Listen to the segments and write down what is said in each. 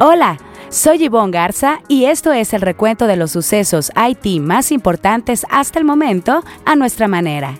Hola, soy Yvonne Garza y esto es el recuento de los sucesos IT más importantes hasta el momento a nuestra manera.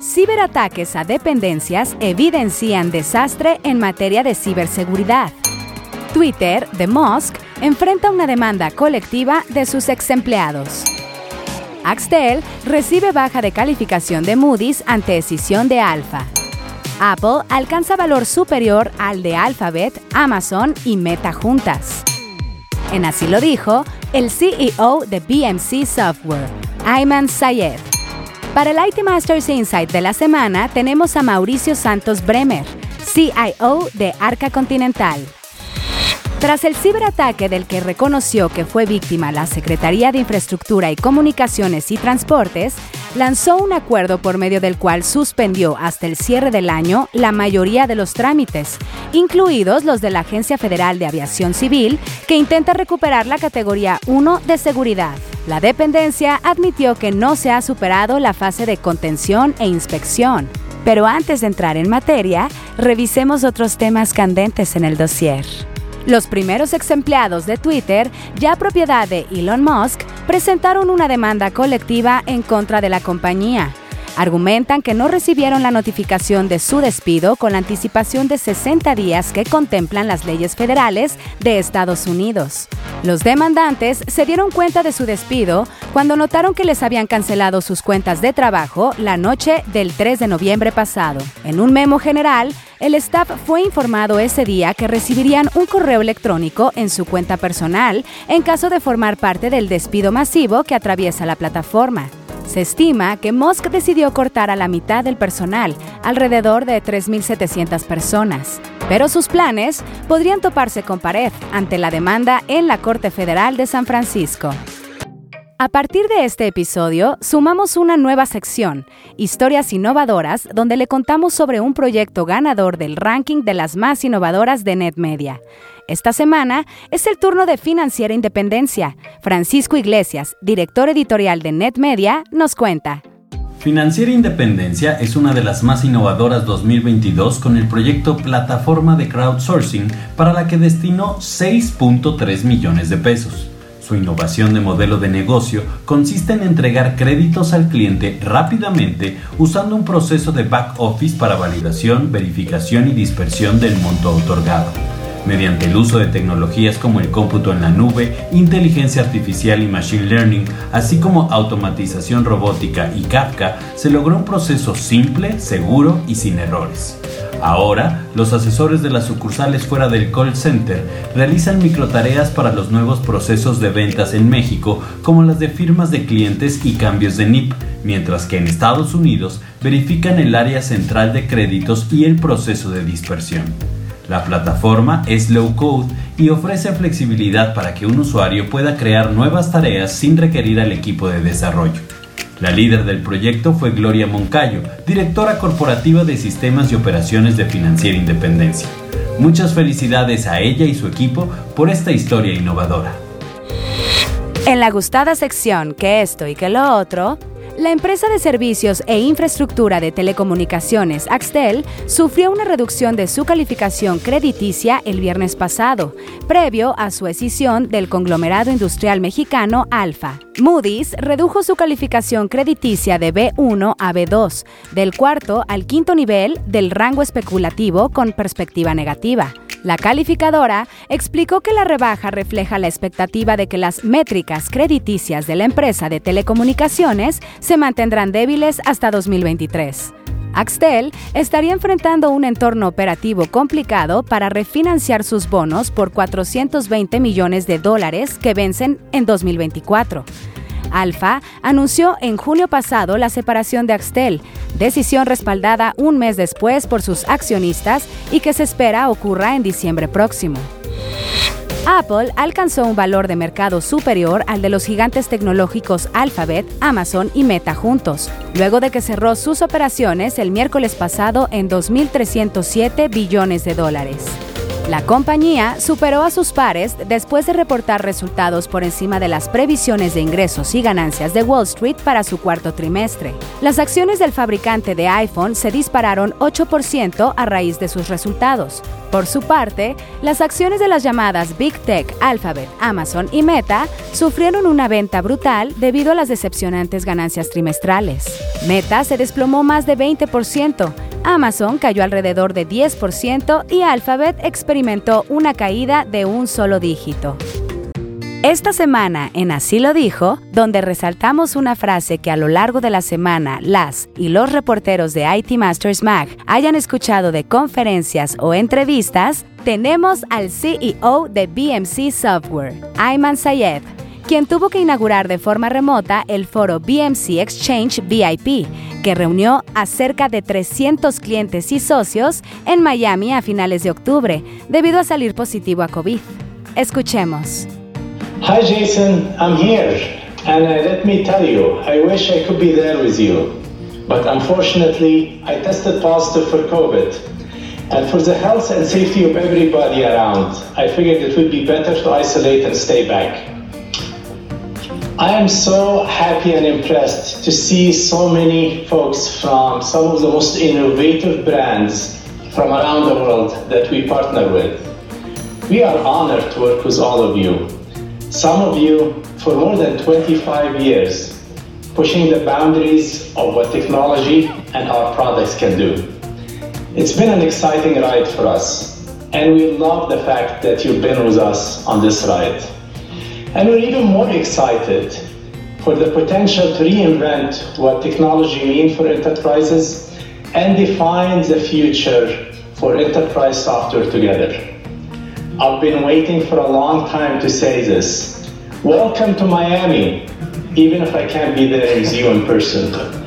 Ciberataques a dependencias evidencian desastre en materia de ciberseguridad. Twitter, de Musk, enfrenta una demanda colectiva de sus ex empleados. Axtel recibe baja de calificación de Moody's ante decisión de Alpha. Apple alcanza valor superior al de Alphabet, Amazon y Meta juntas. En así lo dijo el CEO de BMC Software, Ayman Sayed. Para el IT Masters Insight de la semana tenemos a Mauricio Santos Bremer, CIO de Arca Continental. Tras el ciberataque del que reconoció que fue víctima la Secretaría de Infraestructura y Comunicaciones y Transportes, lanzó un acuerdo por medio del cual suspendió hasta el cierre del año la mayoría de los trámites, incluidos los de la Agencia Federal de Aviación Civil, que intenta recuperar la categoría 1 de seguridad. La dependencia admitió que no se ha superado la fase de contención e inspección. Pero antes de entrar en materia, revisemos otros temas candentes en el dossier. Los primeros ex empleados de Twitter, ya propiedad de Elon Musk, presentaron una demanda colectiva en contra de la compañía. Argumentan que no recibieron la notificación de su despido con la anticipación de 60 días que contemplan las leyes federales de Estados Unidos. Los demandantes se dieron cuenta de su despido cuando notaron que les habían cancelado sus cuentas de trabajo la noche del 3 de noviembre pasado. En un memo general, el staff fue informado ese día que recibirían un correo electrónico en su cuenta personal en caso de formar parte del despido masivo que atraviesa la plataforma. Se estima que Musk decidió cortar a la mitad del personal, alrededor de 3.700 personas. Pero sus planes podrían toparse con pared ante la demanda en la Corte Federal de San Francisco. A partir de este episodio, sumamos una nueva sección, Historias Innovadoras, donde le contamos sobre un proyecto ganador del ranking de las más innovadoras de NetMedia. Esta semana es el turno de Financiera Independencia. Francisco Iglesias, director editorial de NetMedia, nos cuenta. Financiera Independencia es una de las más innovadoras 2022 con el proyecto Plataforma de Crowdsourcing para la que destinó 6.3 millones de pesos. Su innovación de modelo de negocio consiste en entregar créditos al cliente rápidamente usando un proceso de back office para validación, verificación y dispersión del monto otorgado mediante el uso de tecnologías como el cómputo en la nube, inteligencia artificial y machine learning, así como automatización robótica y Kafka, se logró un proceso simple, seguro y sin errores. Ahora, los asesores de las sucursales fuera del call center realizan microtareas para los nuevos procesos de ventas en México, como las de firmas de clientes y cambios de NIP, mientras que en Estados Unidos verifican el área central de créditos y el proceso de dispersión. La plataforma es low code y ofrece flexibilidad para que un usuario pueda crear nuevas tareas sin requerir al equipo de desarrollo. La líder del proyecto fue Gloria Moncayo, directora corporativa de sistemas y operaciones de Financiera Independencia. Muchas felicidades a ella y su equipo por esta historia innovadora. En la gustada sección que esto y que lo otro, la empresa de servicios e infraestructura de telecomunicaciones Axtel sufrió una reducción de su calificación crediticia el viernes pasado, previo a su escisión del conglomerado industrial mexicano Alfa. Moody's redujo su calificación crediticia de B1 a B2, del cuarto al quinto nivel del rango especulativo con perspectiva negativa. La calificadora explicó que la rebaja refleja la expectativa de que las métricas crediticias de la empresa de telecomunicaciones se mantendrán débiles hasta 2023. Axtel estaría enfrentando un entorno operativo complicado para refinanciar sus bonos por 420 millones de dólares que vencen en 2024. Alfa anunció en junio pasado la separación de Axtel, decisión respaldada un mes después por sus accionistas y que se espera ocurra en diciembre próximo. Apple alcanzó un valor de mercado superior al de los gigantes tecnológicos Alphabet, Amazon y Meta juntos, luego de que cerró sus operaciones el miércoles pasado en 2.307 billones de dólares. La compañía superó a sus pares después de reportar resultados por encima de las previsiones de ingresos y ganancias de Wall Street para su cuarto trimestre. Las acciones del fabricante de iPhone se dispararon 8% a raíz de sus resultados. Por su parte, las acciones de las llamadas Big Tech, Alphabet, Amazon y Meta sufrieron una venta brutal debido a las decepcionantes ganancias trimestrales. Meta se desplomó más de 20%, Amazon cayó alrededor de 10% y Alphabet experimentó una caída de un solo dígito. Esta semana en Así lo dijo, donde resaltamos una frase que a lo largo de la semana las y los reporteros de IT Masters Mag hayan escuchado de conferencias o entrevistas, tenemos al CEO de BMC Software, Ayman Sayed, quien tuvo que inaugurar de forma remota el foro BMC Exchange VIP, que reunió a cerca de 300 clientes y socios en Miami a finales de octubre, debido a salir positivo a COVID. Escuchemos. Hi Jason, I'm here. And uh, let me tell you, I wish I could be there with you. But unfortunately, I tested positive for COVID. And for the health and safety of everybody around, I figured it would be better to isolate and stay back. I am so happy and impressed to see so many folks from some of the most innovative brands from around the world that we partner with. We are honored to work with all of you. Some of you for more than 25 years, pushing the boundaries of what technology and our products can do. It's been an exciting ride for us, and we love the fact that you've been with us on this ride. And we're even more excited for the potential to reinvent what technology means for enterprises and define the future for enterprise software together. I've been waiting for a long time to say this. Welcome to Miami, even if I can't be there with you in person.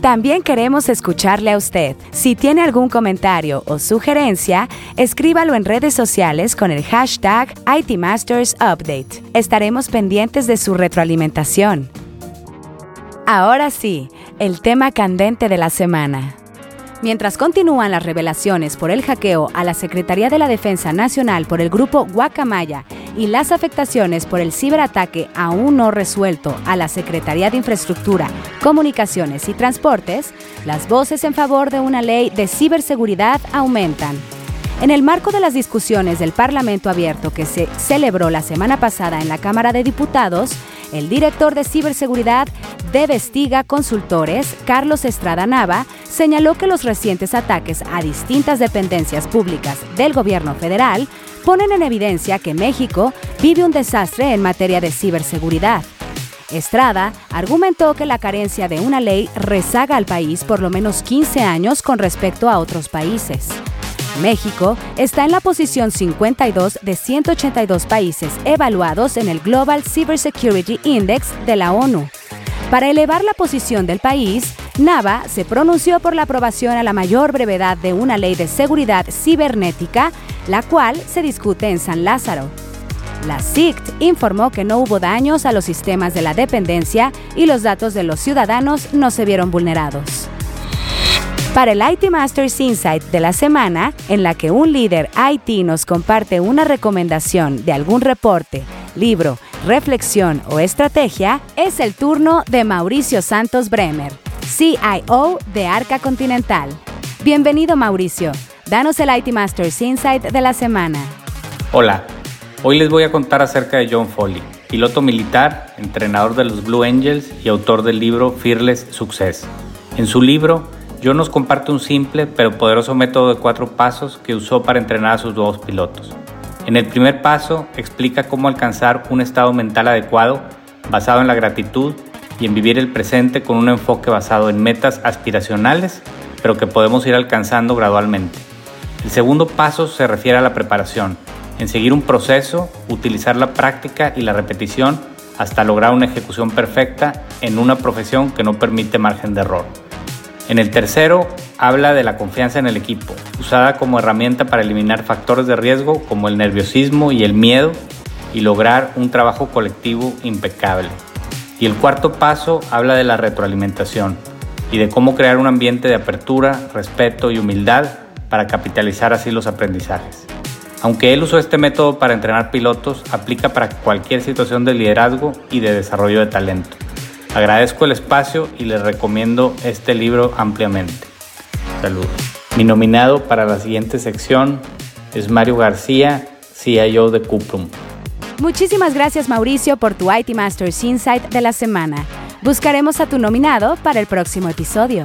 También queremos escucharle a usted. Si tiene algún comentario o sugerencia, escríbalo en redes sociales con el hashtag ITMastersUpdate. Estaremos pendientes de su retroalimentación. Ahora sí, el tema candente de la semana. Mientras continúan las revelaciones por el hackeo a la Secretaría de la Defensa Nacional por el grupo Guacamaya y las afectaciones por el ciberataque aún no resuelto a la Secretaría de Infraestructura, Comunicaciones y Transportes, las voces en favor de una ley de ciberseguridad aumentan. En el marco de las discusiones del Parlamento Abierto que se celebró la semana pasada en la Cámara de Diputados, el director de ciberseguridad de Vestiga Consultores, Carlos Estrada Nava, señaló que los recientes ataques a distintas dependencias públicas del gobierno federal ponen en evidencia que México vive un desastre en materia de ciberseguridad. Estrada argumentó que la carencia de una ley rezaga al país por lo menos 15 años con respecto a otros países. México está en la posición 52 de 182 países evaluados en el Global Cybersecurity Index de la ONU. Para elevar la posición del país, Nava se pronunció por la aprobación a la mayor brevedad de una ley de seguridad cibernética, la cual se discute en San Lázaro. La SICT informó que no hubo daños a los sistemas de la dependencia y los datos de los ciudadanos no se vieron vulnerados. Para el IT Masters Insight de la semana, en la que un líder IT nos comparte una recomendación de algún reporte, libro, reflexión o estrategia, es el turno de Mauricio Santos Bremer, CIO de Arca Continental. Bienvenido Mauricio, danos el IT Masters Insight de la semana. Hola, hoy les voy a contar acerca de John Foley, piloto militar, entrenador de los Blue Angels y autor del libro Fearless Success. En su libro, John nos comparte un simple pero poderoso método de cuatro pasos que usó para entrenar a sus nuevos pilotos. En el primer paso explica cómo alcanzar un estado mental adecuado basado en la gratitud y en vivir el presente con un enfoque basado en metas aspiracionales, pero que podemos ir alcanzando gradualmente. El segundo paso se refiere a la preparación, en seguir un proceso, utilizar la práctica y la repetición hasta lograr una ejecución perfecta en una profesión que no permite margen de error. En el tercero, habla de la confianza en el equipo, usada como herramienta para eliminar factores de riesgo como el nerviosismo y el miedo y lograr un trabajo colectivo impecable. Y el cuarto paso habla de la retroalimentación y de cómo crear un ambiente de apertura, respeto y humildad para capitalizar así los aprendizajes. Aunque él usó este método para entrenar pilotos, aplica para cualquier situación de liderazgo y de desarrollo de talento. Agradezco el espacio y les recomiendo este libro ampliamente. Saludos. Mi nominado para la siguiente sección es Mario García, CIO de Cuprum. Muchísimas gracias Mauricio por tu IT Masters Insight de la semana. Buscaremos a tu nominado para el próximo episodio.